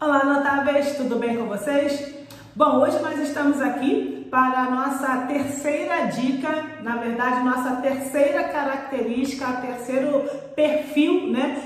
Olá, notáveis, tudo bem com vocês? Bom, hoje nós estamos aqui para a nossa terceira dica, na verdade, nossa terceira característica, terceiro perfil, né,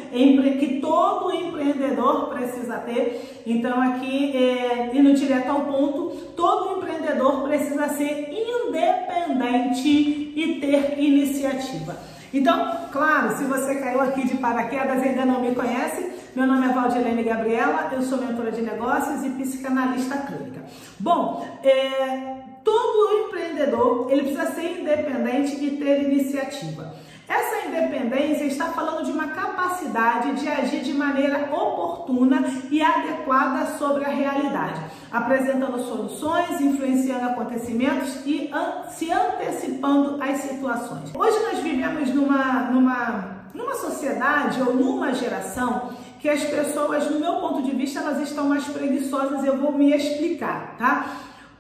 que todo empreendedor precisa ter. Então, aqui, é, indo direto ao ponto, todo empreendedor precisa ser independente e ter iniciativa. Então, claro, se você caiu aqui de paraquedas e ainda não me conhece, meu nome é Valdilene Gabriela, eu sou mentora de negócios e psicanalista clínica. Bom, é, todo empreendedor ele precisa ser independente e ter iniciativa. Essa independência está falando de uma capacidade de agir de maneira oportuna e adequada sobre a realidade, apresentando soluções, influenciando acontecimentos e an se antecipando às situações. Hoje nós vivemos numa, numa, numa sociedade ou numa geração que as pessoas, no meu ponto de vista, elas estão mais preguiçosas. Eu vou me explicar, tá?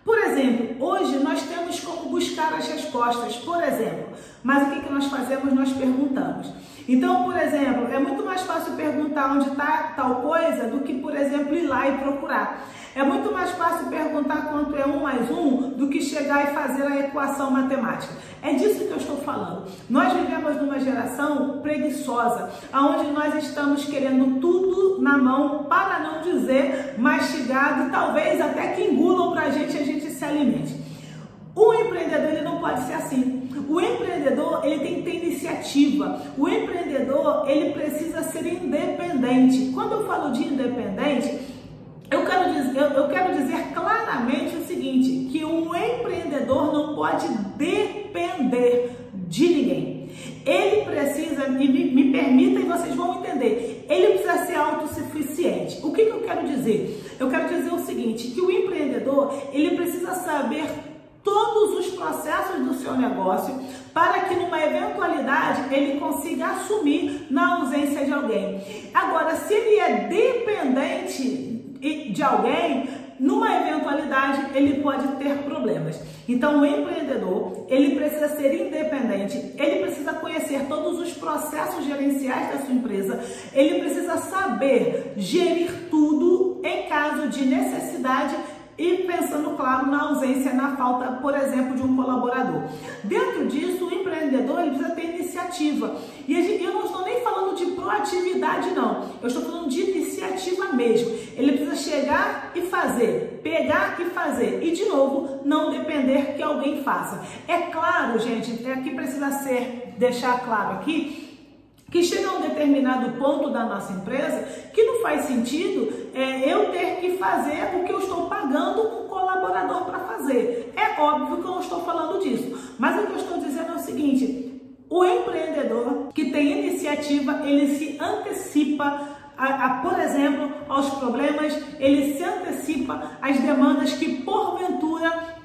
Por exemplo, hoje nós temos como buscar as respostas, por exemplo, mas o que, que nós fazemos? Nós perguntamos. Então, por exemplo, é muito mais fácil perguntar onde está tal coisa do que, por exemplo, ir lá e procurar. É muito mais fácil perguntar quanto é um mais um do que chegar e fazer a equação matemática. É disso que eu estou falando. Nós vivemos numa geração preguiçosa, onde nós estamos querendo tudo na mão, para não dizer mastigado, e talvez até que engulam para a gente e a gente se alimente. O empreendedor ele não pode ser assim. O empreendedor ele tem que ter iniciativa. O empreendedor ele precisa ser independente. Quando eu falo de independente, eu quero dizer, eu, eu quero dizer claramente o seguinte: que um empreendedor não pode depender de ninguém. Ele precisa, me, me permita e vocês vão entender, ele precisa ser autossuficiente. O que, que eu quero dizer? Eu quero dizer o seguinte, que o empreendedor, ele precisa saber todos os processos do seu negócio para que numa eventualidade ele consiga assumir na ausência de alguém. Agora, se ele é dependente de alguém, numa eventualidade ele pode ter problemas. Então, o empreendedor, ele precisa ser independente, ele precisa conhecer todos os processos gerenciais da sua empresa, ele precisa saber gerir tudo em caso de necessidade e pensando, claro, na ausência, na falta, por exemplo, de um colaborador. Dentro disso, o empreendedor ele precisa ter iniciativa. E eu não estou nem falando de proatividade, não. Eu estou falando de iniciativa mesmo. Ele precisa chegar e fazer, pegar e fazer. E, de novo, não depender que alguém faça. É claro, gente, é que precisa ser, deixar claro aqui, que chega a um determinado ponto da nossa empresa que não faz sentido é, fazer o que eu estou pagando um colaborador para fazer. É óbvio que eu não estou falando disso, mas o que eu estou dizendo é o seguinte: o empreendedor que tem iniciativa, ele se antecipa a, a, por exemplo, aos problemas, ele se antecipa às demandas que porventura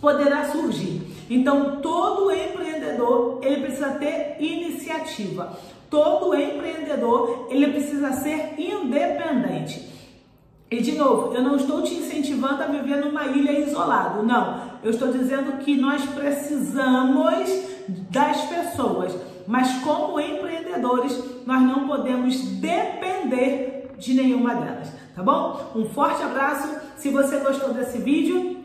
poderá surgir. Então, todo empreendedor, ele precisa ter iniciativa. Todo empreendedor, ele precisa ser independente. E de novo, eu não estou te incentivando a viver numa ilha isolado, não. Eu estou dizendo que nós precisamos das pessoas, mas como empreendedores, nós não podemos depender de nenhuma delas, tá bom? Um forte abraço. Se você gostou desse vídeo,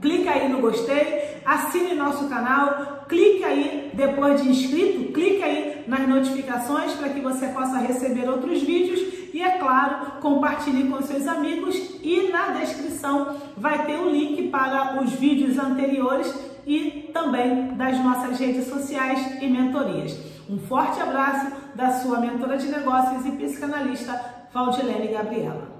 clica aí no gostei, assine nosso canal, clique aí depois de inscrito, clique aí nas notificações para que você possa receber outros vídeos e é claro, compartilhe com seus amigos e na descrição vai ter o link para os vídeos anteriores e também das nossas redes sociais e mentorias. Um forte abraço da sua mentora de negócios e psicanalista Valdilene Gabriela.